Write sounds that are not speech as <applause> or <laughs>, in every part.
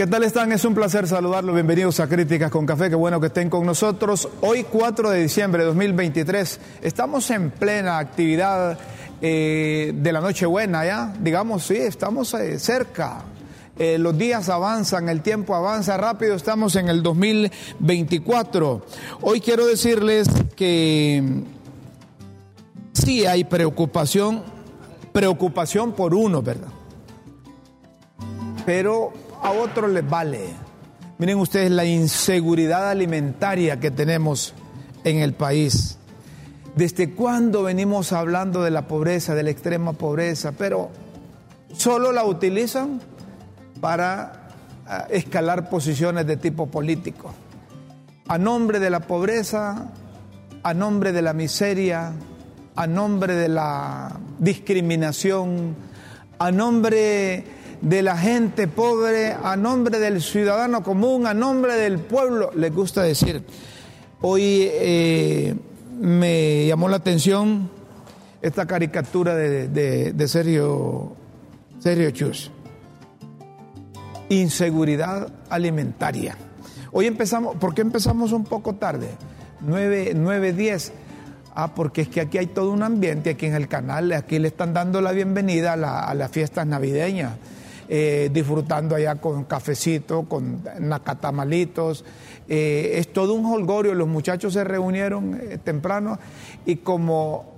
¿Qué tal están? Es un placer saludarlos. Bienvenidos a Críticas con Café. Qué bueno que estén con nosotros. Hoy 4 de diciembre de 2023 estamos en plena actividad eh, de la Nochebuena, ¿ya? Digamos, sí, estamos eh, cerca. Eh, los días avanzan, el tiempo avanza rápido, estamos en el 2024. Hoy quiero decirles que sí hay preocupación, preocupación por uno, ¿verdad? Pero a otros les vale. Miren ustedes la inseguridad alimentaria que tenemos en el país. ¿Desde cuándo venimos hablando de la pobreza, de la extrema pobreza? Pero solo la utilizan para ah, escalar posiciones de tipo político. A nombre de la pobreza, a nombre de la miseria, a nombre de la discriminación, a nombre de la gente pobre, a nombre del ciudadano común, a nombre del pueblo, les gusta decir. Hoy eh, me llamó la atención esta caricatura de, Sergio, Sergio Chus. Inseguridad alimentaria. Hoy empezamos, ¿por qué empezamos un poco tarde? 9, 9, 10. Ah, porque es que aquí hay todo un ambiente, aquí en el canal, aquí le están dando la bienvenida a, a las fiestas navideñas. Eh, disfrutando allá con cafecito, con nacatamalitos. Eh, es todo un holgorio, los muchachos se reunieron eh, temprano y como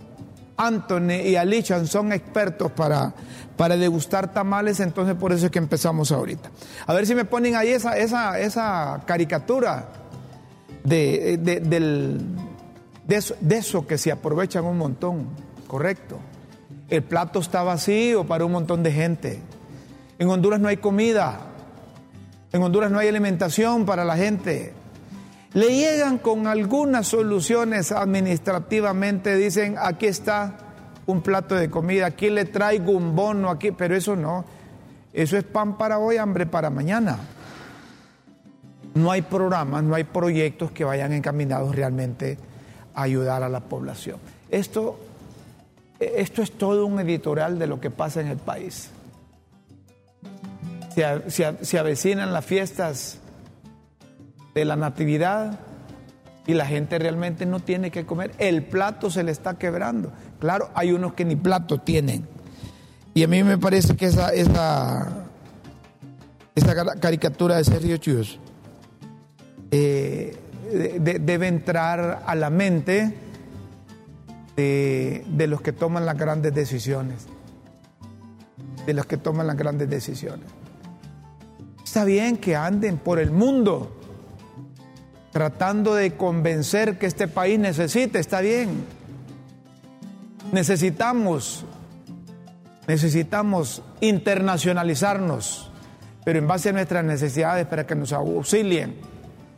Anthony y Alichan son expertos para, para degustar tamales, entonces por eso es que empezamos ahorita. A ver si me ponen ahí esa, esa, esa caricatura de, del, de, eso, de eso que se aprovechan un montón, correcto. El plato está vacío para un montón de gente. En Honduras no hay comida. En Honduras no hay alimentación para la gente. Le llegan con algunas soluciones administrativamente, dicen, aquí está un plato de comida, aquí le traigo un bono, aquí, pero eso no. Eso es pan para hoy, hambre para mañana. No hay programas, no hay proyectos que vayan encaminados realmente a ayudar a la población. Esto, esto es todo un editorial de lo que pasa en el país se, avecinan las fiestas de la natividad y la gente realmente no tiene que comer. El plato se le está quebrando. Claro, hay unos que ni plato tienen. Y a mí me parece que esa, esa, esa caricatura de Sergio Chus eh, debe entrar a la mente de los que toman las grandes decisiones. De los que toman las grandes decisiones. Está bien que anden por el mundo tratando de convencer que este país necesita, está bien. Necesitamos, necesitamos internacionalizarnos, pero en base a nuestras necesidades para que nos auxilien.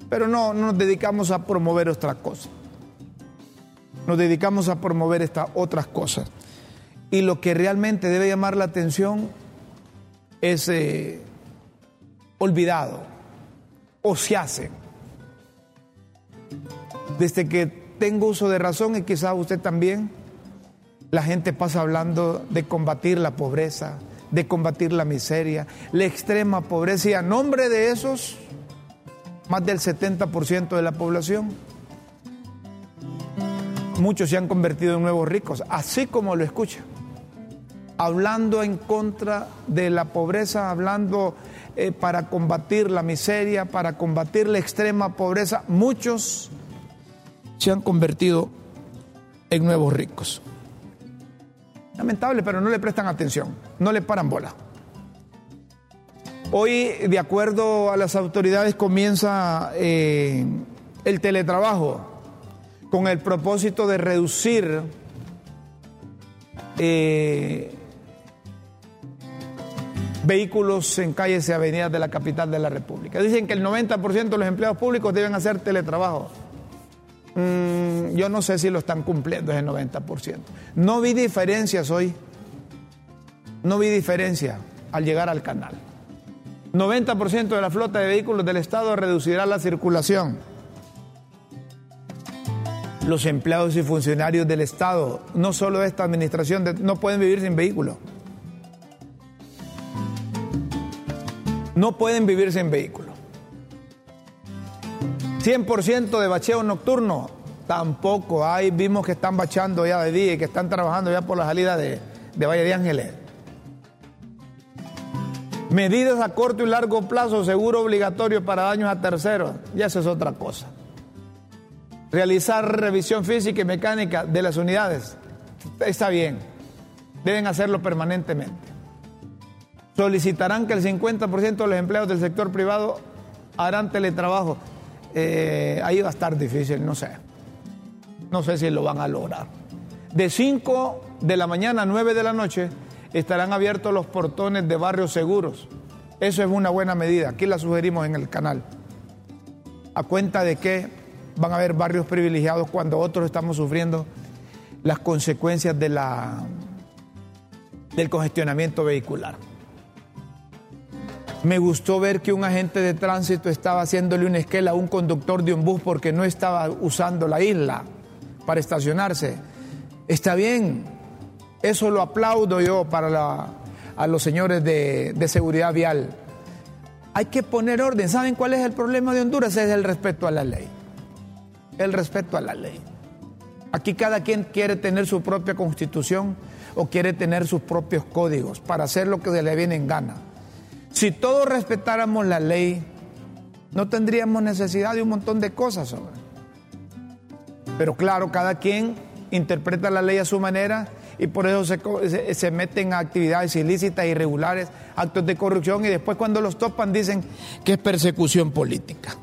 Pero no, no nos dedicamos a promover otras cosas. Nos dedicamos a promover estas otras cosas. Y lo que realmente debe llamar la atención es eh, olvidado o se hace. Desde que tengo uso de razón y quizás usted también, la gente pasa hablando de combatir la pobreza, de combatir la miseria, la extrema pobreza y a nombre de esos, más del 70% de la población, muchos se han convertido en nuevos ricos, así como lo escucha, hablando en contra de la pobreza, hablando eh, para combatir la miseria, para combatir la extrema pobreza, muchos se han convertido en nuevos ricos. Lamentable, pero no le prestan atención, no le paran bola. Hoy, de acuerdo a las autoridades, comienza eh, el teletrabajo con el propósito de reducir eh, vehículos en calles y avenidas de la capital de la República. Dicen que el 90% de los empleados públicos deben hacer teletrabajo. Mm, yo no sé si lo están cumpliendo ese 90%. No vi diferencias hoy. No vi diferencia al llegar al canal. 90% de la flota de vehículos del Estado reducirá la circulación. Los empleados y funcionarios del Estado, no solo de esta administración, no pueden vivir sin vehículo. No pueden vivir sin vehículo. 100% de bacheo nocturno, tampoco. Ahí vimos que están bachando ya de día y que están trabajando ya por la salida de, de Valle de Ángeles. Medidas a corto y largo plazo, seguro obligatorio para daños a terceros, ya eso es otra cosa. Realizar revisión física y mecánica de las unidades, está bien, deben hacerlo permanentemente. Solicitarán que el 50% de los empleados del sector privado harán teletrabajo. Eh, ahí va a estar difícil, no sé. No sé si lo van a lograr. De 5 de la mañana a 9 de la noche estarán abiertos los portones de barrios seguros. Eso es una buena medida. Aquí la sugerimos en el canal. A cuenta de que van a haber barrios privilegiados cuando otros estamos sufriendo las consecuencias de la, del congestionamiento vehicular. Me gustó ver que un agente de tránsito estaba haciéndole una esquela a un conductor de un bus porque no estaba usando la isla para estacionarse. Está bien, eso lo aplaudo yo para a los señores de, de seguridad vial. Hay que poner orden. ¿Saben cuál es el problema de Honduras? Es el respeto a la ley. El respeto a la ley. Aquí cada quien quiere tener su propia constitución o quiere tener sus propios códigos para hacer lo que se le viene en gana. Si todos respetáramos la ley, no tendríamos necesidad de un montón de cosas. Sobre. Pero claro, cada quien interpreta la ley a su manera y por eso se, se, meten a actividades ilícitas, irregulares, actos de corrupción y después cuando los topan dicen que es persecución política.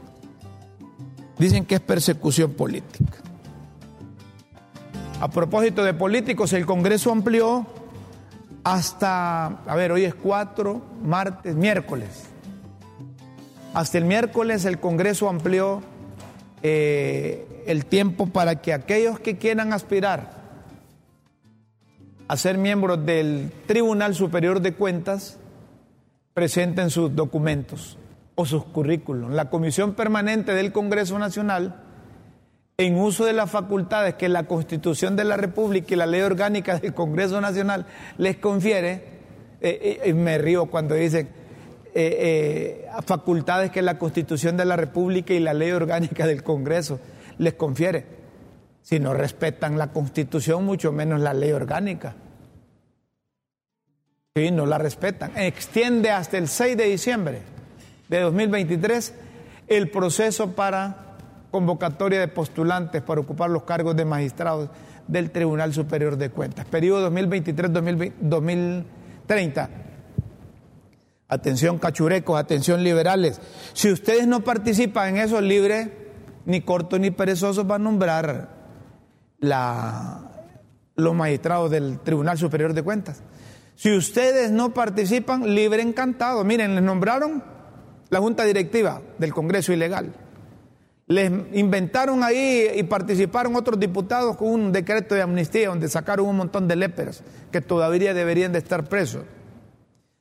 Dicen que es persecución política. A propósito de políticos, el Congreso amplió hasta, a ver, hoy es 4, martes, miércoles. Hasta el miércoles el Congreso amplió eh, el tiempo para que aquellos que quieran aspirar a ser miembros del Tribunal Superior de Cuentas presenten sus documentos o sus currículos. La Comisión Permanente del Congreso Nacional, en uso de las facultades que la Constitución de la República y la Ley Orgánica del Congreso Nacional les confiere, eh, eh, me río cuando dicen eh, facultades que la Constitución de la República y la Ley Orgánica del Congreso les confiere si no respetan la constitución, mucho menos la ley orgánica. Si no la respetan. Extiende hasta el 6 de diciembre de 2023 el proceso para convocatoria de postulantes para ocupar los cargos de magistrados del Tribunal Superior de Cuentas. Periodo 2023-2030. Atención cachurecos, atención liberales. Si ustedes no participan en eso, libre, ni corto ni perezoso va a nombrar la, los magistrados del Tribunal Superior de Cuentas. Si ustedes no participan, libre encantado. Miren, les nombraron la Junta Directiva del Congreso Ilegal. Les inventaron ahí y participaron otros diputados con un decreto de amnistía donde sacaron un montón de léperos que todavía deberían de estar presos.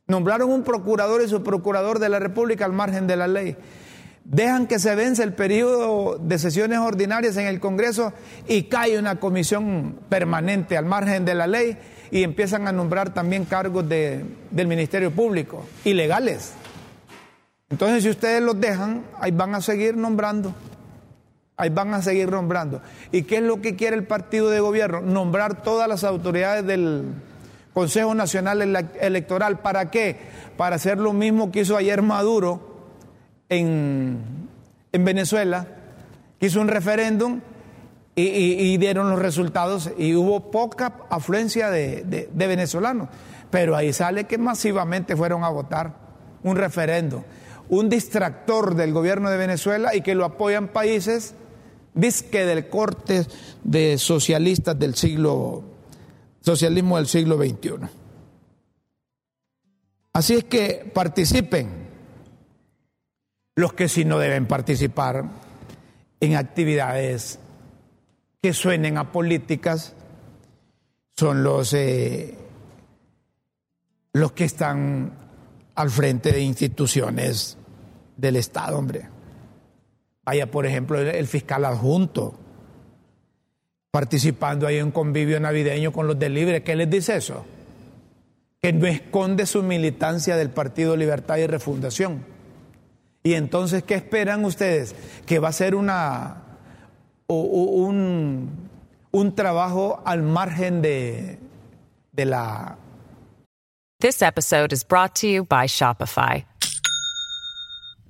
Nombraron un procurador y su procurador de la República al margen de la ley dejan que se vence el periodo de sesiones ordinarias en el Congreso y cae una comisión permanente al margen de la ley y empiezan a nombrar también cargos de, del Ministerio Público, ilegales. Entonces, si ustedes los dejan, ahí van a seguir nombrando. Ahí van a seguir nombrando. ¿Y qué es lo que quiere el partido de gobierno? Nombrar todas las autoridades del Consejo Nacional Electoral. ¿Para qué? Para hacer lo mismo que hizo ayer Maduro en, Venezuela, hizo un referéndum y, dieron los resultados y hubo poca afluencia de, venezolanos. Pero ahí sale que masivamente fueron a votar un referéndum, un distractor del gobierno de Venezuela y que lo apoyan países disque del corte de socialistas del siglo socialismo del siglo XXI. Así es que participen los que sí no deben participar en actividades que suenen a políticas son los, eh, los que están al frente de instituciones del Estado, hombre. Vaya, por ejemplo, el fiscal adjunto, participando ahí en un convivio navideño con los del Libre. ¿Qué les dice eso? Que no esconde su militancia del Partido Libertad y Refundación. Y entonces, ¿qué esperan ustedes? Que va a ser una, un, un trabajo al margen de, de la... This episode is brought to you by Shopify.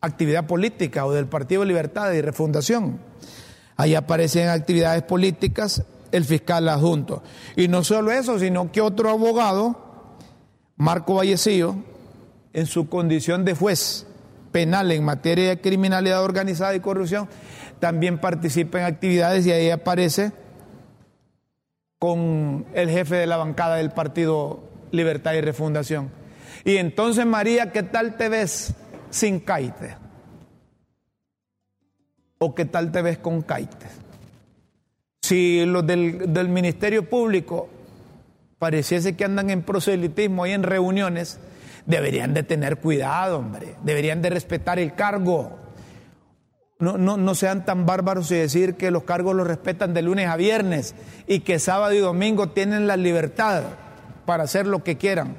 actividad política o del Partido Libertad y Refundación. Ahí aparecen actividades políticas el fiscal adjunto. Y no solo eso, sino que otro abogado, Marco Vallecillo, en su condición de juez penal en materia de criminalidad organizada y corrupción, también participa en actividades y ahí aparece con el jefe de la bancada del Partido Libertad y Refundación. Y entonces, María, ¿qué tal te ves sin caite? ¿O qué tal te ves con caite? Si los del, del Ministerio Público pareciese que andan en proselitismo y en reuniones, deberían de tener cuidado, hombre, deberían de respetar el cargo. No, no, no, sean tan bárbaros y decir que los cargos los respetan de lunes a viernes y que sábado y domingo tienen la libertad para hacer lo que quieran.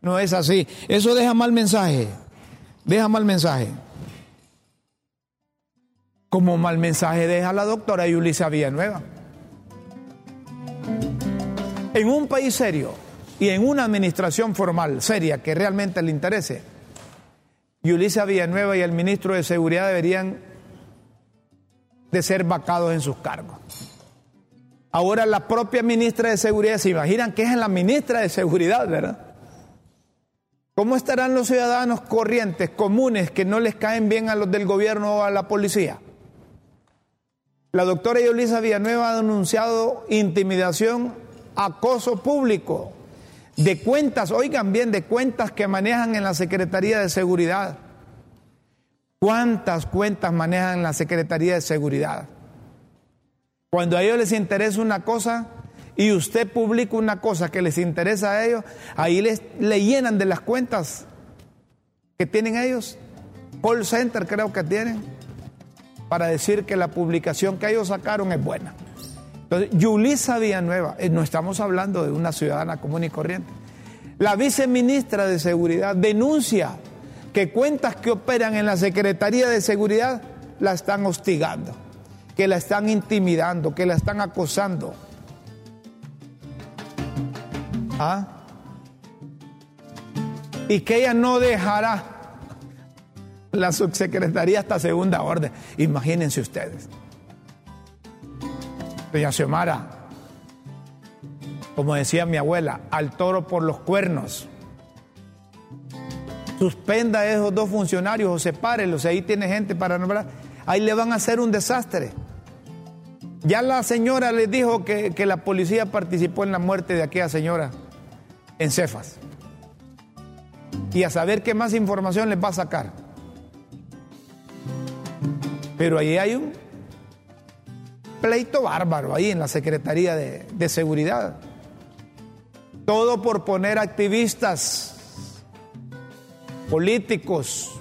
No es así. Eso deja mal mensaje. Deja mal mensaje. Como mal mensaje deja la doctora Yulisa Villanueva. En un país serio, y en una administración formal, seria, que realmente le interese, Yulisa Villanueva y el ministro de Seguridad deberían de ser vacados en sus cargos. Ahora la propia ministra de Seguridad, se imaginan que es la ministra de Seguridad, ¿verdad? ¿Cómo estarán los ciudadanos corrientes, comunes, que no les caen bien a los del gobierno o a la policía? La doctora Yulisa Villanueva ha denunciado intimidación, acoso público, de cuentas, oigan bien, de cuentas que manejan en la Secretaría de Seguridad. ¿Cuántas cuentas manejan en la Secretaría de Seguridad? Cuando a ellos les interesa una cosa y usted publica una cosa que les interesa a ellos, ahí les, le llenan de las cuentas que tienen ellos. Call center creo que tienen para decir que la publicación que ellos sacaron es buena. Entonces, Yulisa Villanueva, eh, no estamos hablando de una ciudadana común y corriente. La viceministra de Seguridad denuncia que cuentas que operan en la Secretaría de Seguridad la están hostigando, que la están intimidando, que la están acosando. ¿Ah? Y que ella no dejará la subsecretaría hasta segunda orden. Imagínense ustedes. Doña Xiomara, como decía mi abuela, al toro por los cuernos. Suspenda a esos dos funcionarios o sepárelos, ahí tiene gente para nombrar. Ahí le van a hacer un desastre. Ya la señora les dijo que, que la policía participó en la muerte de aquella señora en Cefas. Y a saber qué más información les va a sacar. Pero ahí hay un pleito bárbaro ahí en la Secretaría de, Seguridad. Todo por poner activistas políticos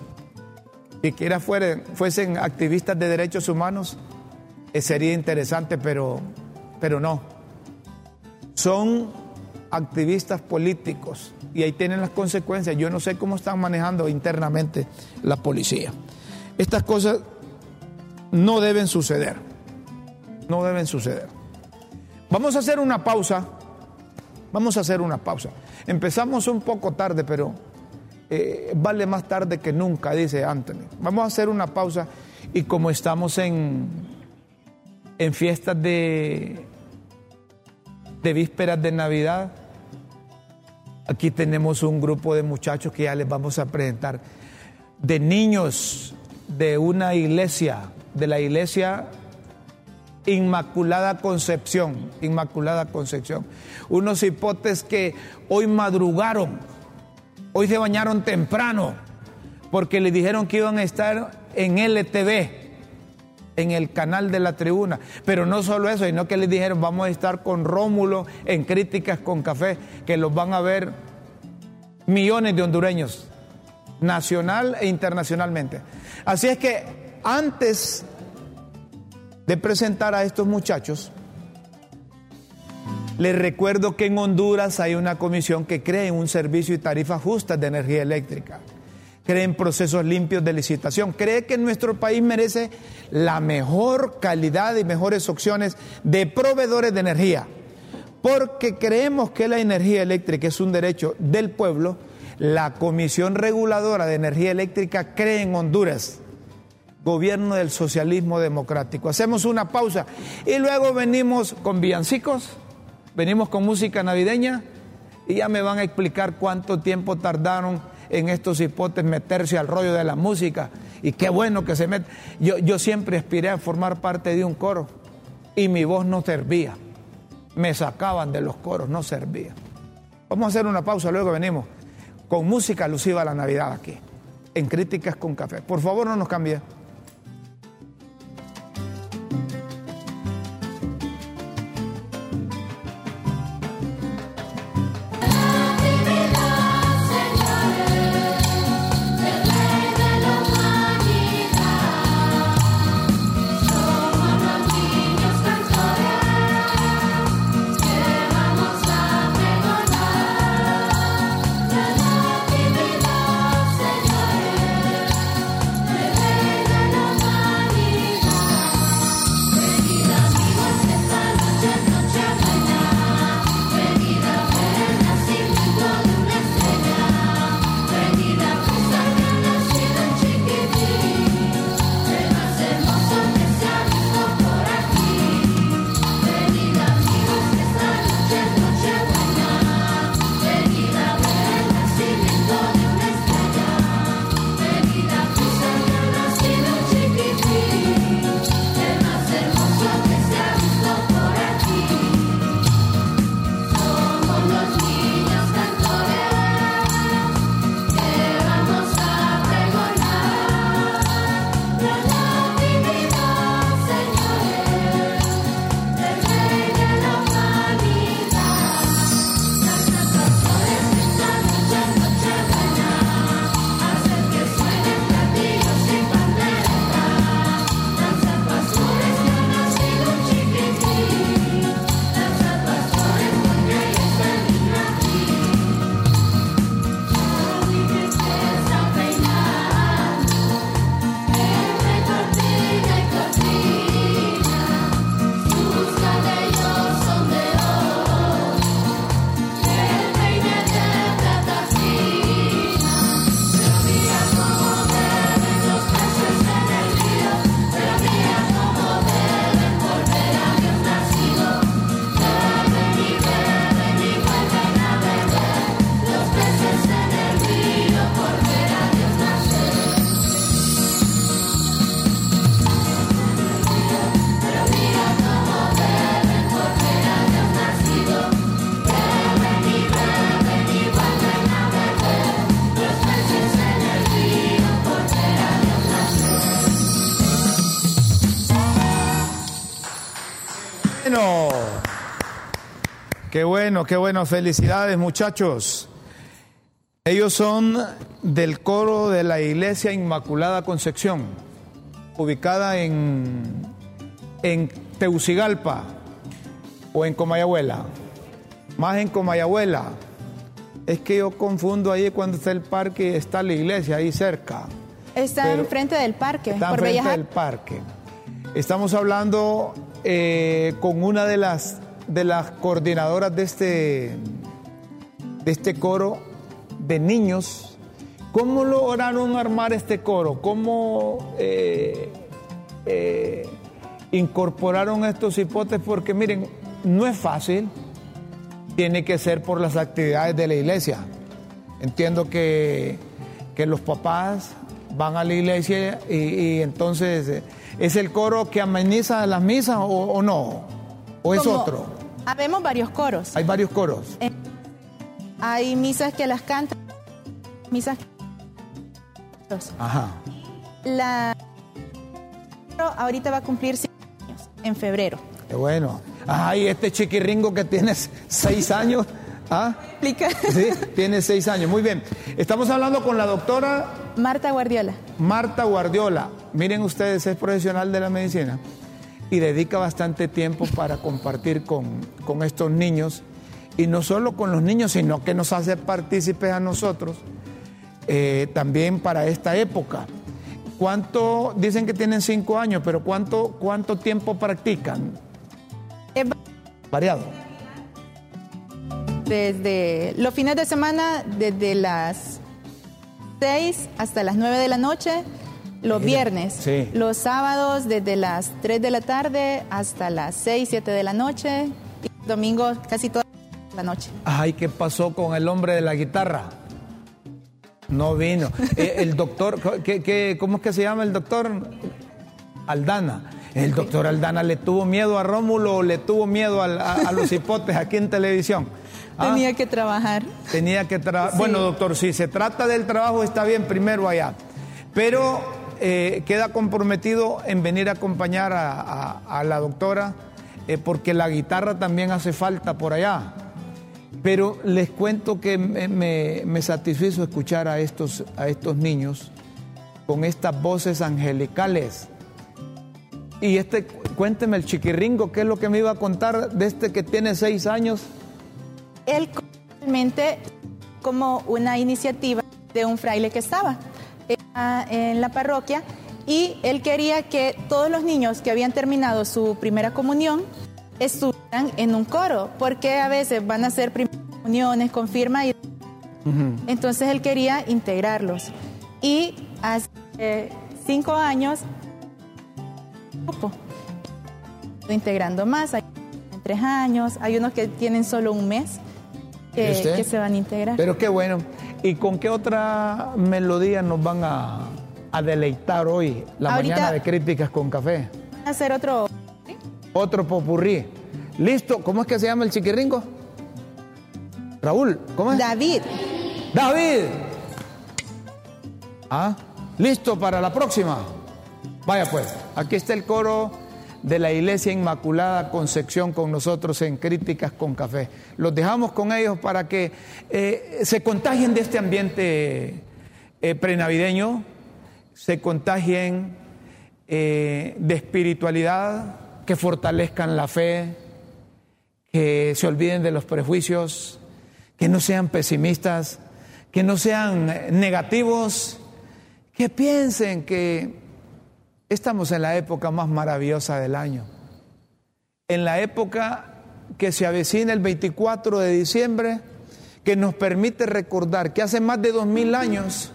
que quiera fuesen activistas de derechos humanos, eh, sería interesante, pero, pero no. Son activistas políticos y ahí tienen las consecuencias. Yo no sé cómo están manejando internamente la policía. Estas cosas no deben suceder no deben suceder. Vamos a hacer una pausa Vamos a hacer una pausa. Empezamos un poco tarde, pero eh, vale más tarde que nunca, dice Anthony. Vamos a hacer una pausa y como estamos en, en fiestas de, de vísperas de Navidad, aquí tenemos un grupo de muchachos que ya les vamos a presentar, de niños de una iglesia, de la iglesia Inmaculada Concepción, Inmaculada Concepción. Unos hipotes que hoy madrugaron, hoy se bañaron temprano, porque le dijeron que iban a estar en LTV, en el canal de la tribuna. Pero no solo eso, sino que les dijeron, vamos a estar con Rómulo en Críticas con Café, que los van a ver millones de hondureños, nacional e internacionalmente. Así es que antes de presentar a estos muchachos, les recuerdo que en Honduras hay una comisión que cree en un servicio y tarifas justas de energía eléctrica, cree en procesos limpios de licitación, cree que nuestro país merece la mejor calidad y mejores opciones de proveedores de energía, porque creemos que la energía eléctrica es un derecho del pueblo. La Comisión Reguladora de Energía Eléctrica cree en Honduras gobierno del socialismo democrático. Hacemos una pausa y luego venimos con villancicos, venimos con música navideña y ya me van a explicar cuánto tiempo tardaron en estos hipotes meterse al rollo de la música y qué bueno que se mete. Yo, yo siempre aspiré a formar parte de un coro y mi voz no servía. Me sacaban de los coros, no servía. Vamos a hacer una pausa, luego venimos con música alusiva a la Navidad aquí, en Críticas con Café. Por favor, no nos cambie. Qué bueno, qué bueno. Felicidades, muchachos. Ellos son del coro de la Iglesia Inmaculada Concepción, ubicada en, en Teucigalpa o en Comayabuela. Más en Comayabuela. Es que yo confundo ahí cuando está el parque y está la iglesia ahí cerca. Está enfrente del parque. Está enfrente del parque. Estamos hablando eh, con una de las de las coordinadoras de este, de este coro de niños. ¿Cómo lograron armar este coro? ¿Cómo eh, eh, incorporaron estos hipótesis? Porque miren, no es fácil, tiene que ser por las actividades de la iglesia. Entiendo que, los papás van a la iglesia y, entonces eh, es el coro que ameniza las misas o, no, o es otro. Habemos varios coros. Hay varios coros. hay misas que las cantan, misas. Ajá. La ahorita va a cumplir cinco años en febrero. Qué bueno. Ay, este chiquirringo que tiene seis años. ¿Ah? Explica. Sí, tiene seis años. Muy bien. Estamos hablando con la doctora. Marta Guardiola. Marta Guardiola. Miren ustedes, es profesional de la medicina y dedica bastante tiempo para compartir con, con estos niños. Y no solo con los niños, sino que nos hace partícipes a nosotros eh, también para esta época. ¿Cuánto, dicen que tienen cinco años, pero cuánto, cuánto tiempo practican? variado. Desde los fines de semana, desde las 6 hasta las 9 de la noche, los viernes. Los sábados, desde las 3 de la tarde hasta las 6, 7 de la noche. Y domingos, casi toda la noche. Ay, ¿qué pasó con el hombre de la guitarra? No vino. <laughs> Eh, el doctor, ¿qué, cómo es que se llama el doctor? Aldana. El doctor Aldana le tuvo miedo a Rómulo o le tuvo miedo a, los hipotes aquí en televisión. ¿Ah? Tenía que trabajar. Tenía que trabajar. Bueno, doctor, si se trata del trabajo, está bien, primero allá. Pero eh, queda comprometido en venir a acompañar a, la doctora, eh, porque la guitarra también hace falta por allá. Pero les cuento que me, me, satisfizo escuchar a estos, a estos niños con estas voces angelicales y este, cuénteme el chiquirringo, ¿qué es lo que me iba a contar de este que tiene seis años? Él realmente como una iniciativa de un fraile que estaba en la parroquia y él quería que todos los niños que habían terminado su primera comunión estuvieran en un coro, porque a veces van a hacer primeras comuniones, confirma y... Entonces él quería integrarlos. Y hace cinco años grupo. Integrando más, hay tres años, hay unos que tienen solo un mes que, se van a integrar. Pero qué bueno. ¿Y con qué otra melodía nos van a, deleitar hoy, la mañana de críticas con café? hacer otro. Otro popurrí. ¿Listo? ¿Cómo es que se llama el chiquiringo? Raúl, ¿cómo es? David. David. Ah, listo para la próxima. Vaya pues, aquí está el coro de la Iglesia Inmaculada Concepción con nosotros en Críticas con Café. Los dejamos con ellos para que eh, se contagien de este ambiente eh, prenavideño, se contagien eh, de espiritualidad, que fortalezcan la fe, que se olviden de los prejuicios, que no sean pesimistas, que no sean negativos, que piensen que Estamos en la época más maravillosa del año. En la época que se avecina el 24 de diciembre, que nos permite recordar que hace más de dos mil años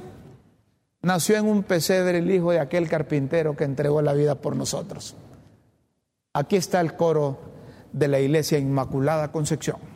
nació en un pesebre el hijo de aquel carpintero que entregó la vida por nosotros. Aquí está el coro de la Iglesia Inmaculada Concepción.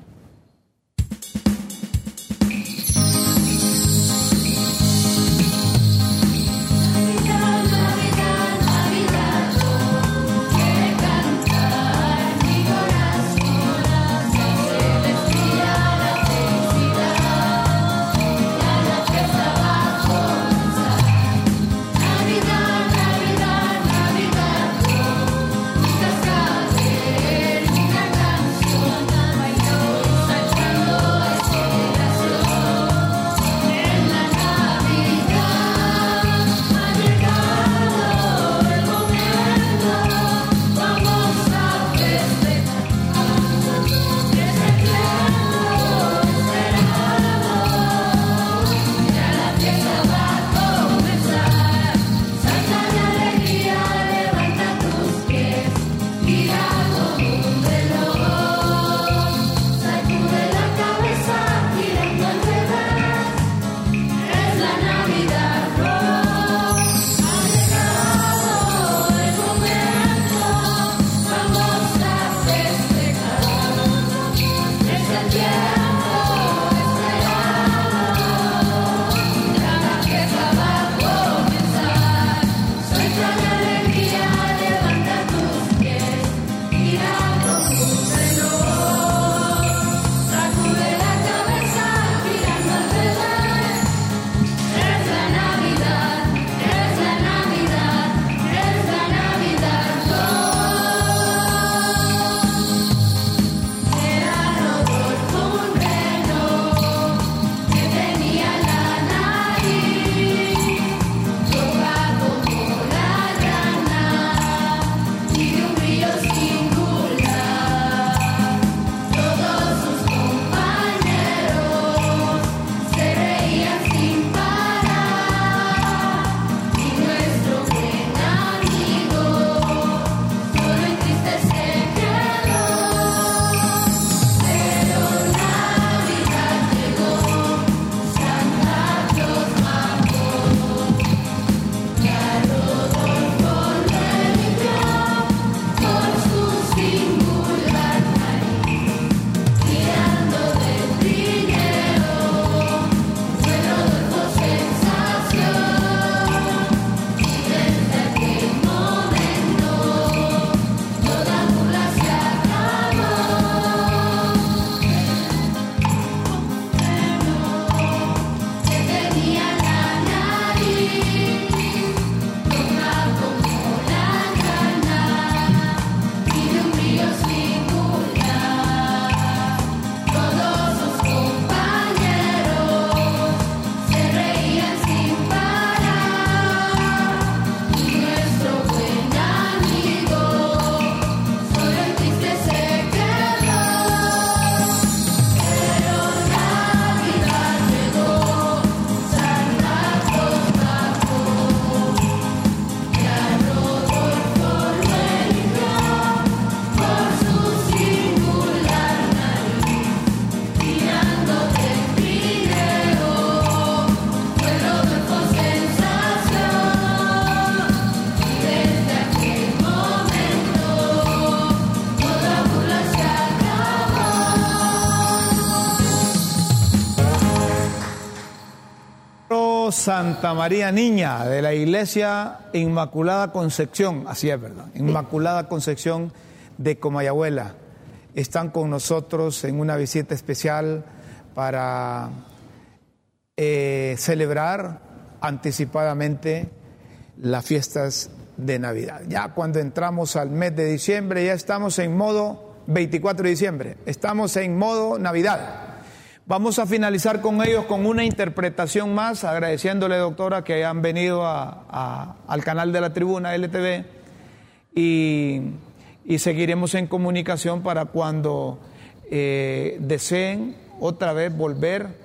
Santa María Niña de la Iglesia Inmaculada Concepción, así es verdad, Inmaculada Concepción de Comayagüela. Están con nosotros en una visita especial para eh, celebrar anticipadamente las fiestas de Navidad. Ya cuando entramos al mes de diciembre, ya estamos en modo 24 de diciembre, estamos en modo Navidad. Vamos a finalizar con ellos con una interpretación más, agradeciéndole, doctora, que hayan venido al canal de la tribuna LTV y, seguiremos en comunicación para cuando eh, deseen otra vez volver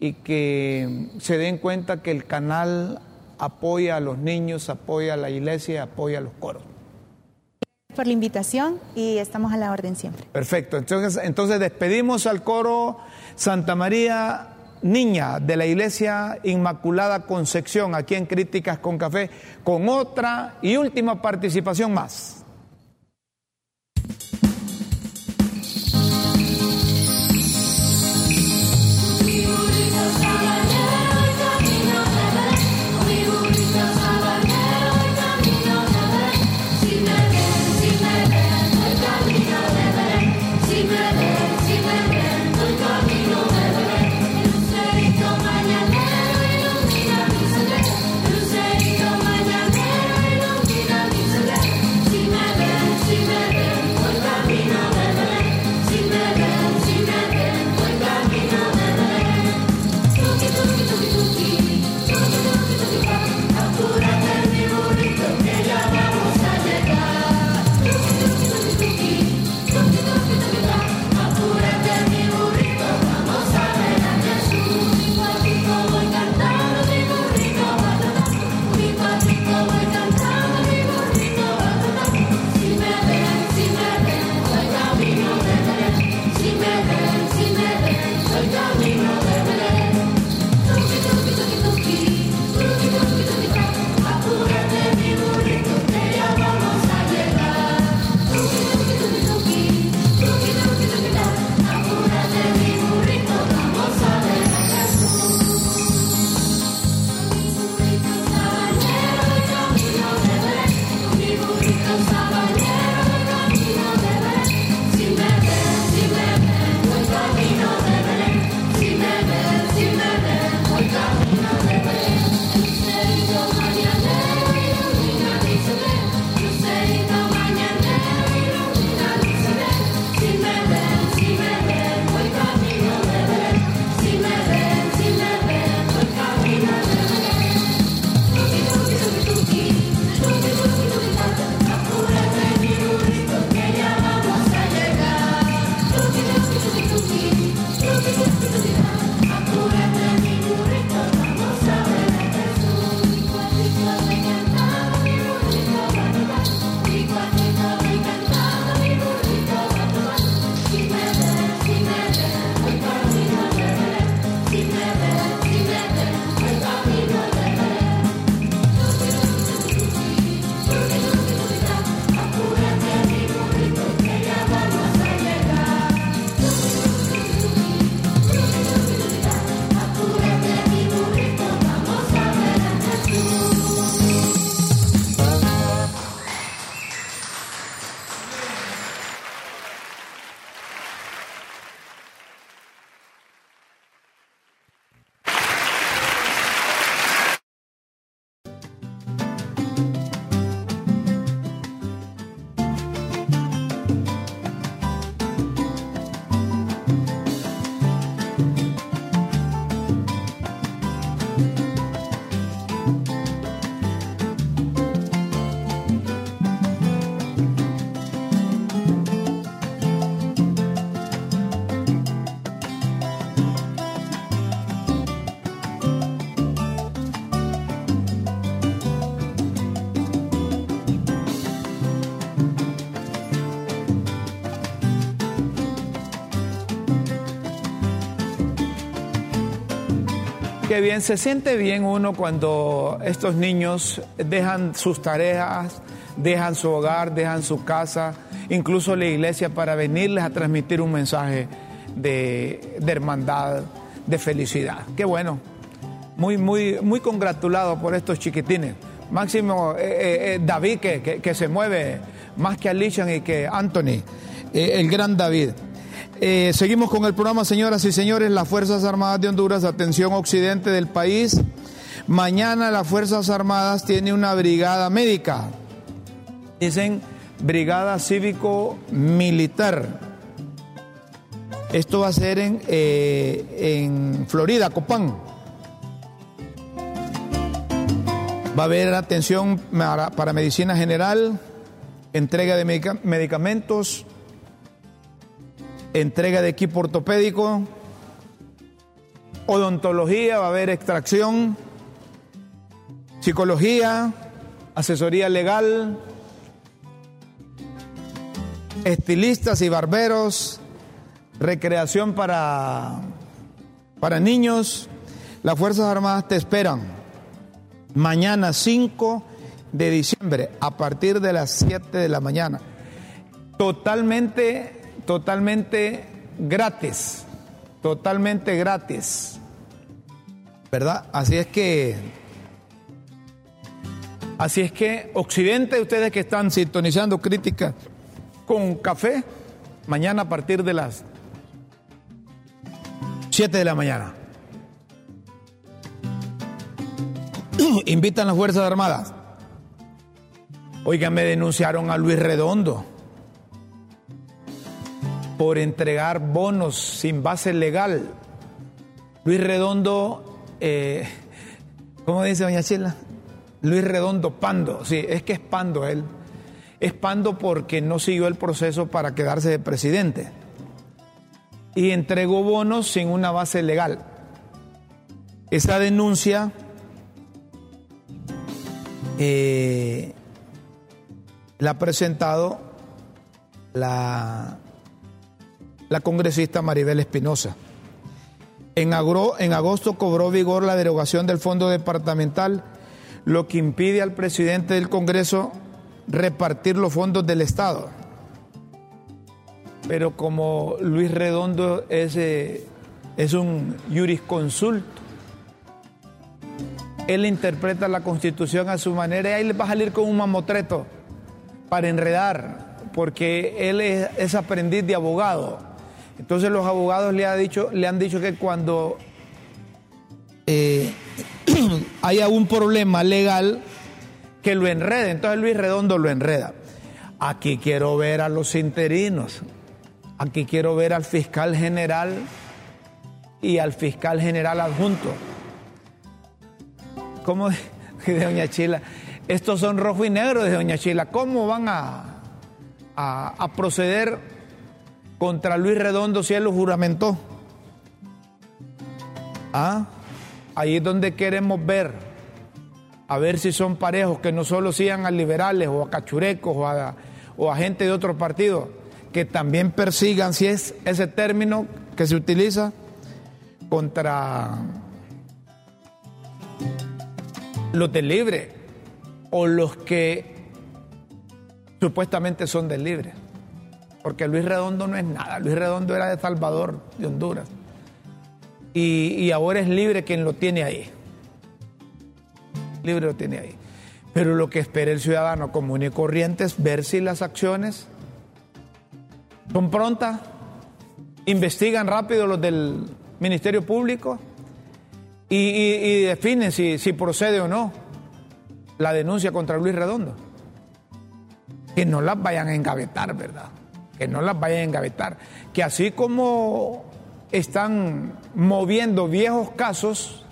y que se den cuenta que el canal apoya a los niños, apoya a la iglesia, apoya a los coros. Por la invitación y estamos a la orden siempre. Perfecto, entonces, entonces despedimos al coro Santa María Niña de la Iglesia Inmaculada Concepción, aquí en Críticas con Café, con otra y última participación más. Bien, se siente bien uno cuando estos niños dejan sus tareas, dejan su hogar, dejan su casa, incluso la iglesia para venirles a transmitir un mensaje de, hermandad, de felicidad. Qué bueno. muy, muy, muy congratulado por estos chiquitines. Máximo eh, eh, David, que, que, se mueve más que Alician y que Anthony, el gran David. Seguimos con el programa, señoras y señores, las Fuerzas Armadas de Honduras, atención occidente del país. Mañana las Fuerzas Armadas tienen una brigada médica. Dicen brigada cívico-militar. Esto va a ser en, en Florida, Copán. Va a haber atención para, medicina general, entrega de medicamentos, entrega de equipo ortopédico, odontología, va a haber extracción, psicología, asesoría legal, estilistas y barberos, recreación para, para niños. Las Fuerzas Armadas te esperan mañana 5 de diciembre a partir de las 7 de la mañana. Totalmente, totalmente gratis. Totalmente gratis. ¿Verdad? Así es que... Así es que Occidente, ustedes que están sintonizando críticas con café, mañana a partir de las 7 de la mañana. <clears throat> invitan las Fuerzas Armadas. Oigan, me denunciaron a Luis Redondo por entregar bonos sin base legal. Luis Redondo, eh, ¿cómo dice doña Chela? Luis Redondo Pando, sí, es que es Pando él. Es Pando porque no siguió el proceso para quedarse de presidente. Y entregó bonos sin una base legal. Esa denuncia eh, la ha presentado la, la congresista Maribel Espinosa. En, en agosto cobró vigor la derogación del fondo departamental, lo que impide al presidente del Congreso repartir los fondos del Estado. Pero como Luis Redondo es, eh, es un jurisconsulto, él interpreta la constitución a su manera y ahí le va a salir con un mamotreto para enredar, porque él es, aprendiz de abogado. Entonces los abogados le, ha dicho, le han dicho que cuando eh, <clears throat> haya un problema legal, que lo enrede. Entonces Luis Redondo lo enreda. Aquí quiero ver a los interinos, aquí quiero ver al fiscal general y al fiscal general adjunto. ¿Cómo <laughs> de Doña Chila? Estos son rojo y negro de Doña Chila. ¿Cómo van a, a, proceder contra Luis Redondo si él lo juramentó? ¿Ah? Ahí es donde queremos ver, a ver si son parejos que no solo sigan a liberales o a cachurecos o a, o a gente de otro partido, que también persigan, si es ese término que se utiliza, contra los del libre o los que supuestamente son del libre. Porque Luis Redondo no es nada. Luis Redondo era de Salvador, de Honduras. Y, ahora es libre quien lo tiene ahí. Libre lo tiene ahí. Pero lo que espera el ciudadano común y corriente es ver si las acciones son prontas, investigan rápido los del Ministerio Público y, define si, si procede o no la denuncia contra Luis Redondo. Que no las vayan a engavetar, ¿verdad? Que no las vayan a engavetar. Que así como están moviendo viejos casos,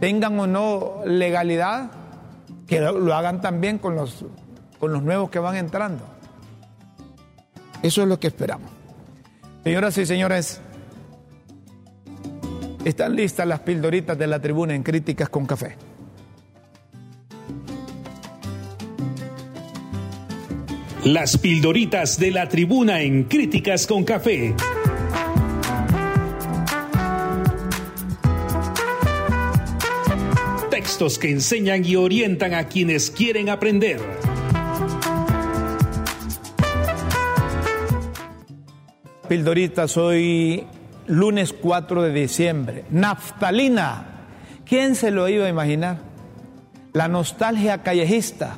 tengan o no legalidad, que lo hagan también con los, con los nuevos que van entrando. Eso es lo que esperamos. Señoras y señores, están listas las pildoritas de la tribuna en Críticas con Café. Las pildoritas de la tribuna en Críticas con Café. Textos que enseñan y orientan a quienes quieren aprender. Pildoritas hoy lunes 4 de diciembre. Naftalina. ¿Quién se lo iba a imaginar? La nostalgia callejista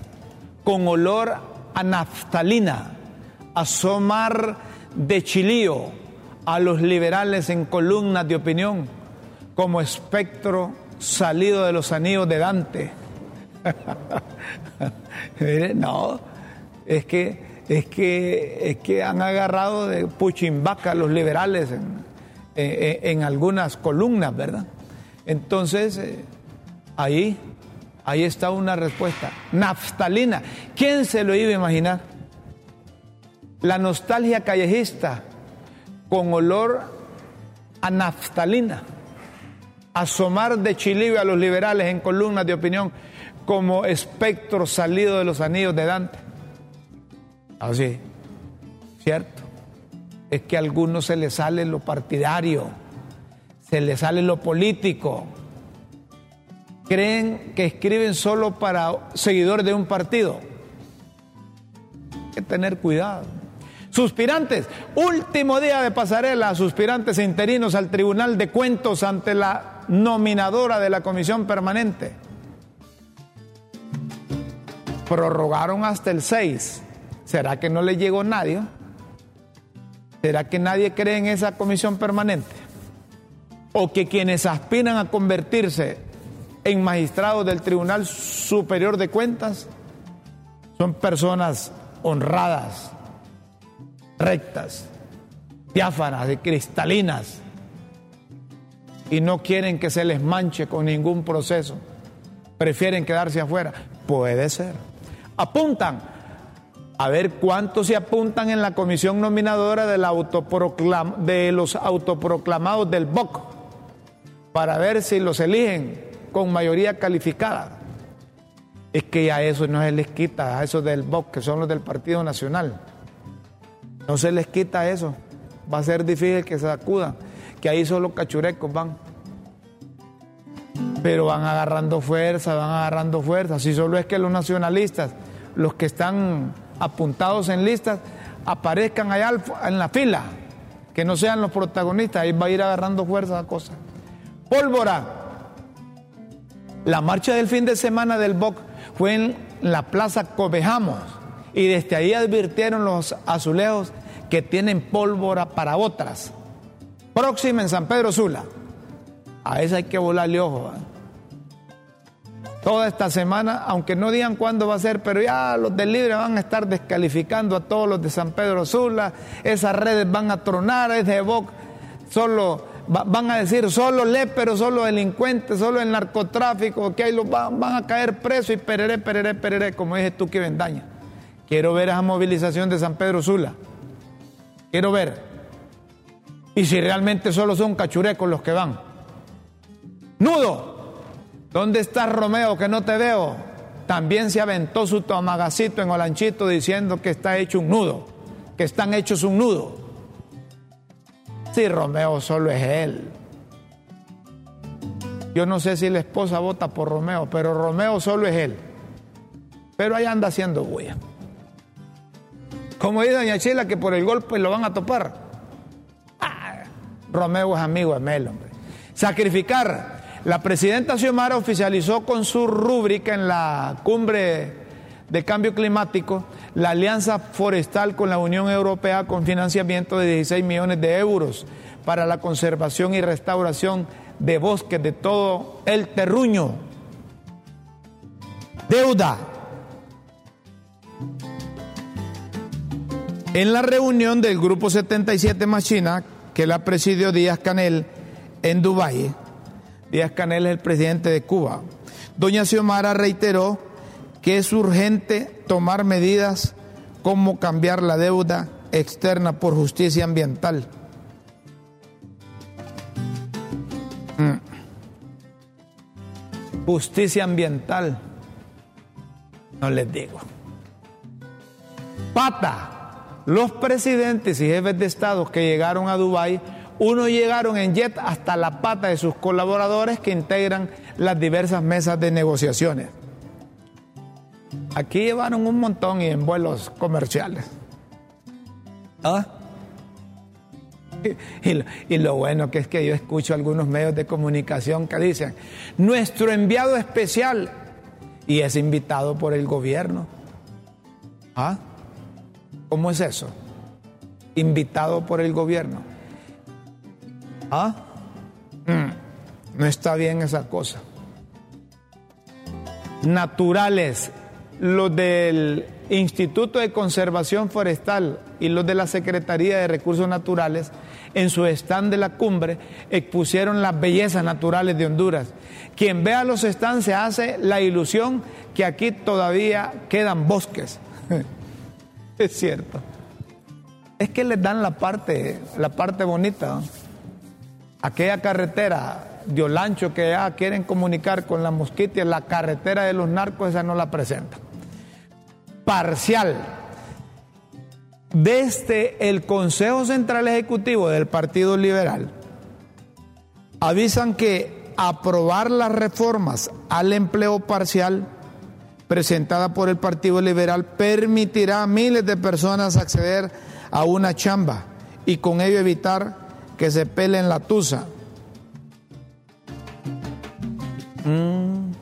con olor a naftalina, asomar de chilío a los liberales en columnas de opinión como espectro salido de los anillos de Dante. <laughs> no, es que, es que, es que han agarrado de puchimbaca los liberales en, algunas columnas, ¿verdad? Entonces, eh, ahí, ahí está una respuesta. Naftalina. ¿Quién se lo iba a imaginar? La nostalgia callejista con olor a naftalina. Asomar de chilivio a los liberales en columnas de opinión como espectro salido de los anillos de Dante. Así, ¿cierto? Es que a algunos se les sale lo partidario, se les sale lo político. Creen que escriben solo para seguidores de un partido. Hay que tener cuidado. Suspirantes, último día de pasarela, suspirantes interinos al Tribunal de Cuentos ante la nominadora de la Comisión Permanente prorrogaron hasta el 6. ¿Será que no le llegó nadie? ¿Será que nadie cree en esa comisión permanente? ¿O que quienes aspiran a convertirse en magistrados del Tribunal Superior de Cuentas son personas honradas, rectas, diáfanas cristalinas y no quieren que se les manche con ningún proceso? Prefieren quedarse afuera. Puede ser apuntan. A ver cuántos se apuntan en la comisión nominadora de, de los autoproclamados del BOC para ver si los eligen con mayoría calificada. Es que a eso no se les quita, a esos del BOC, que son los del Partido Nacional. No se les quita eso. Va a ser difícil que se acudan, que ahí solo cachurecos van pero van agarrando fuerza, van agarrando fuerza. Si solo es que los nacionalistas, los que están apuntados en listas, aparezcan allá en la fila, que no sean los protagonistas, ahí va a ir agarrando fuerza la cosa. Pólvora. La marcha del fin de semana del BOC fue en la Plaza Cobejamos y desde ahí advirtieron los azulejos que tienen pólvora para otras. Próxima en San Pedro Sula. A esa hay que volarle ojo. ¿eh? toda esta semana, aunque no digan cuándo va a ser, pero ya los del Libre van a estar descalificando a todos los de San Pedro Sula, esas redes van a tronar, es de Boc, solo van a decir solo léperos, solo delincuentes, solo el narcotráfico, que ahí los van, a caer presos y pereré, pereré, pereré, como dije tú que vendaña. Quiero ver esa movilización de San Pedro Sula. Quiero ver. Y si realmente solo son cachurecos los que van. Nudo. ¿Dónde está Romeo que no te veo? También se aventó su tomagacito en Olanchito diciendo que está hecho un nudo, que están hechos un nudo. Sí, Romeo solo es él. Yo no sé si la esposa vota por Romeo, pero Romeo solo es él. Pero ahí anda haciendo bulla. Como dice Doña Chela que por el golpe lo van a topar. Ah, Romeo es amigo de Mel, hombre. Sacrificar la presidenta Xiomara oficializó con su rúbrica en la cumbre de cambio climático la alianza forestal con la Unión Europea con financiamiento de 16 millones de euros para la conservación y restauración de bosques de todo el terruño. Deuda. En la reunión del Grupo 77 Machina, que la presidió Díaz Canel en Dubái, Díaz Canel es el presidente de Cuba. Doña Xiomara reiteró que es urgente tomar medidas como cambiar la deuda externa por justicia ambiental. Mm. Justicia ambiental. No les digo. Pata. Los presidentes y jefes de Estado que llegaron a Dubái uno llegaron en jet hasta la pata de sus colaboradores que integran las diversas mesas de negociaciones. Aquí llevaron un montón y en vuelos comerciales. ¿Ah? Y, lo bueno que es que yo escucho algunos medios de comunicación que dicen, nuestro enviado especial, y es invitado por el gobierno. ¿Ah? ¿Cómo es eso? Invitado por el gobierno. ¿Ah? Mm, no está bien esa cosa. Naturales, los del Instituto de Conservación Forestal y los de la Secretaría de Recursos Naturales, en su stand de la cumbre, expusieron las bellezas naturales de Honduras. Quien vea los stands se hace la ilusión que aquí todavía quedan bosques. <laughs> es cierto. Es que les dan la parte, la parte bonita. Aquella carretera de Olancho que ya quieren comunicar con la mosquita, la carretera de los narcos, esa no la presenta parcial. Desde el Consejo Central Ejecutivo del Partido Liberal avisan que aprobar las reformas al empleo parcial presentada por el Partido Liberal permitirá a miles de personas acceder a una chamba y con ello evitar que se peleen la tusa. Mm,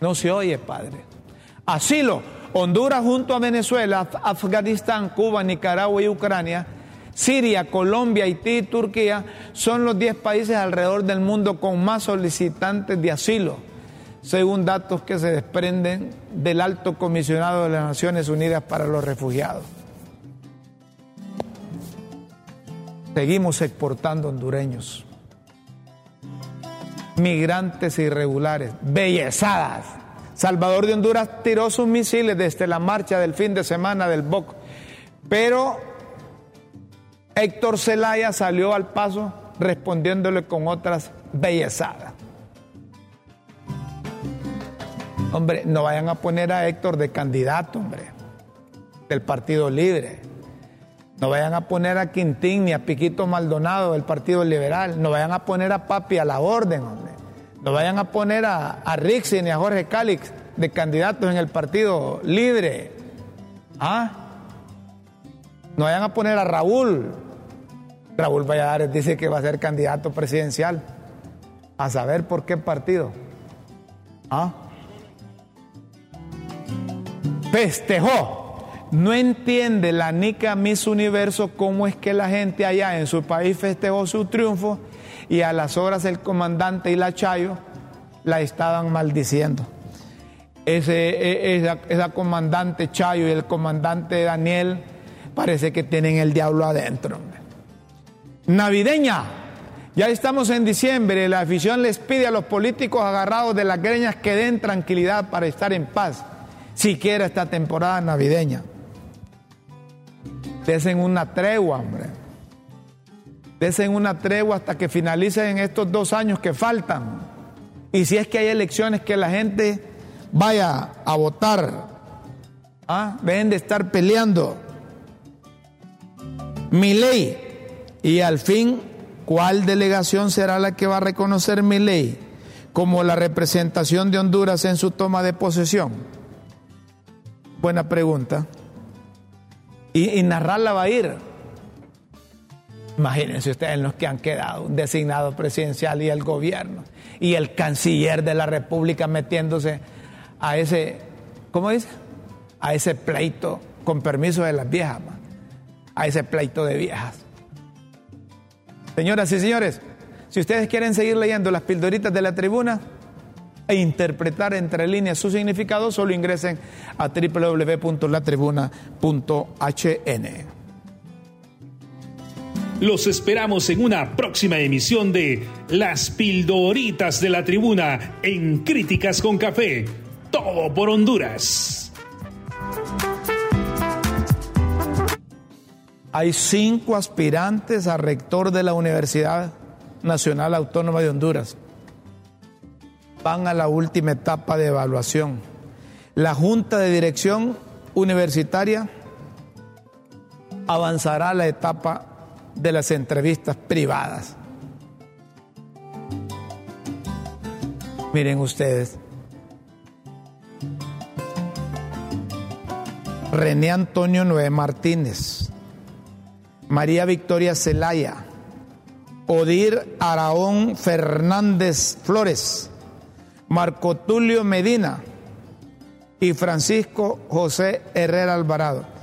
no se oye, padre. Asilo Honduras junto a Venezuela, Afganistán, Cuba, Nicaragua y Ucrania, Siria, Colombia, Haití y Turquía son los 10 países alrededor del mundo con más solicitantes de asilo, según datos que se desprenden del alto comisionado de las Naciones Unidas para los Refugiados. Seguimos exportando hondureños, migrantes irregulares, bellezadas Salvador de Honduras tiró sus misiles desde la marcha del fin de semana del BOC, pero Héctor Zelaya salió al paso respondiéndole con otras bellezadas. Hombre, no vayan a poner a Héctor de candidato, hombre, del Partido Libre. No vayan a poner a Quintín ni a Piquito Maldonado del Partido Liberal. No vayan a poner a Papi a la orden, hombre. No vayan a poner a, a Rixi ni a Jorge Calix de candidatos en el partido libre. ¿Ah? No vayan a poner a Raúl. Raúl Valladares dice que va a ser candidato presidencial. A saber por qué partido. ¿Ah? Festejó. No entiende la Nica Miss Universo cómo es que la gente allá en su país festejó su triunfo y a las horas el comandante y la Chayo la estaban maldiciendo. Ese, e, esa, comandante Chayo y el comandante Daniel parece que tienen el diablo adentro. Navideña, ya estamos en diciembre, la afición les pide a los políticos agarrados de las greñas que den tranquilidad para estar en paz, siquiera esta temporada navideña. Desen una tregua, hombre. Desen una tregua hasta que finalicen estos dos años que faltan. Y si es que hay elecciones que la gente vaya a votar, ¿ah? de estar peleando. Mi ley. Y al fin, ¿cuál delegación será la que va a reconocer mi ley como la representación de Honduras en su toma de posesión? Buena pregunta. Y, y narrarla va a ir. Imagínense ustedes los que han quedado, un designado presidencial y el gobierno, y el canciller de la República metiéndose a ese, ¿cómo dice? A ese pleito, con permiso de las viejas, a ese pleito de viejas. Señoras y señores, si ustedes quieren seguir leyendo las pildoritas de la tribuna e interpretar entre líneas su significado, solo ingresen a www.latribuna.hn. Los esperamos en una próxima emisión de Las Pildoritas de la Tribuna en Críticas con Café. Todo por Honduras. Hay cinco aspirantes a rector de la Universidad Nacional Autónoma de Honduras. Van a la última etapa de evaluación. La Junta de Dirección Universitaria avanzará a la etapa de las entrevistas privadas. Miren ustedes. René Antonio Noé Martínez, María Victoria Celaya, Odir Araón Fernández Flores, Marco Tulio Medina y Francisco José Herrera Alvarado.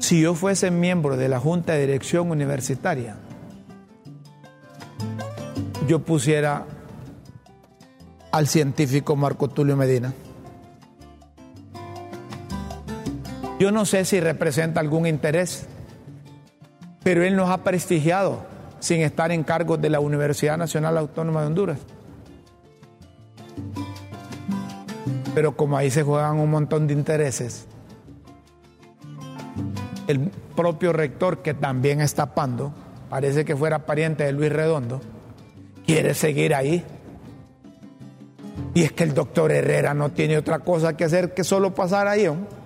Si yo fuese miembro de la Junta de Dirección Universitaria, yo pusiera al científico Marco Tulio Medina. Yo no sé si representa algún interés, pero él nos ha prestigiado sin estar en cargos de la Universidad Nacional Autónoma de Honduras. Pero como ahí se juegan un montón de intereses, el propio rector que también está tapando, parece que fuera pariente de Luis Redondo, quiere seguir ahí. Y es que el doctor Herrera no tiene otra cosa que hacer que solo pasar ahí, ¿no?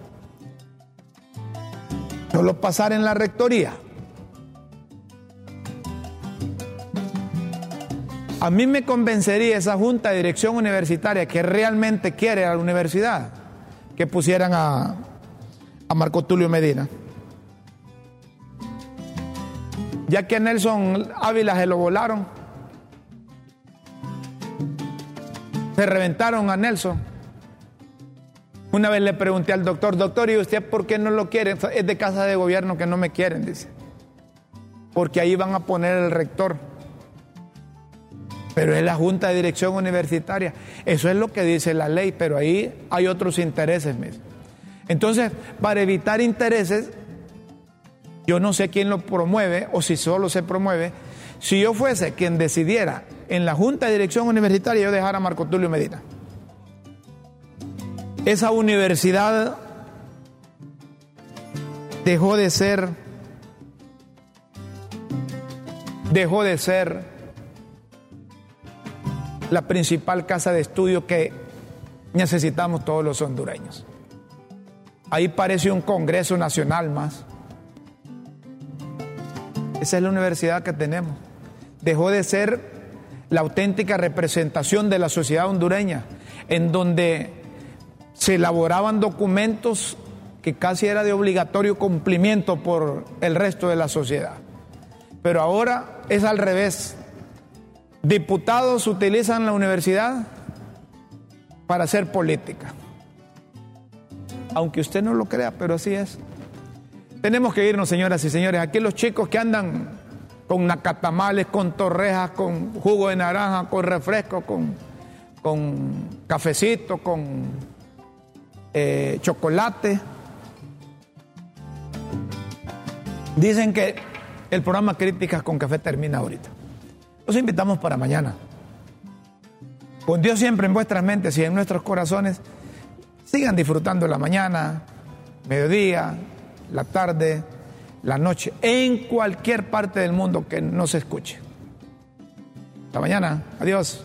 solo pasar en la rectoría. A mí me convencería esa junta de dirección universitaria que realmente quiere a la universidad que pusieran a, a Marco Tulio Medina. Ya que a Nelson Ávila se lo volaron, se reventaron a Nelson. Una vez le pregunté al doctor, doctor, ¿y usted por qué no lo quiere? Es de casa de gobierno que no me quieren, dice. Porque ahí van a poner el rector pero es la Junta de Dirección Universitaria. Eso es lo que dice la ley, pero ahí hay otros intereses. Entonces, para evitar intereses, yo no sé quién lo promueve o si solo se promueve. Si yo fuese quien decidiera en la Junta de Dirección Universitaria, yo dejara a Marco Tulio Medina. Esa universidad dejó de ser, dejó de ser la principal casa de estudio que necesitamos todos los hondureños. Ahí parece un Congreso Nacional más. Esa es la universidad que tenemos. Dejó de ser la auténtica representación de la sociedad hondureña, en donde se elaboraban documentos que casi era de obligatorio cumplimiento por el resto de la sociedad. Pero ahora es al revés. Diputados utilizan la universidad para hacer política. Aunque usted no lo crea, pero así es. Tenemos que irnos, señoras y señores. Aquí los chicos que andan con nacatamales, con torrejas, con jugo de naranja, con refresco, con, con cafecito, con eh, chocolate. Dicen que el programa Críticas con Café termina ahorita. Los invitamos para mañana. Con Dios siempre en vuestras mentes y en nuestros corazones, sigan disfrutando la mañana, mediodía, la tarde, la noche, en cualquier parte del mundo que nos escuche. Hasta mañana. Adiós.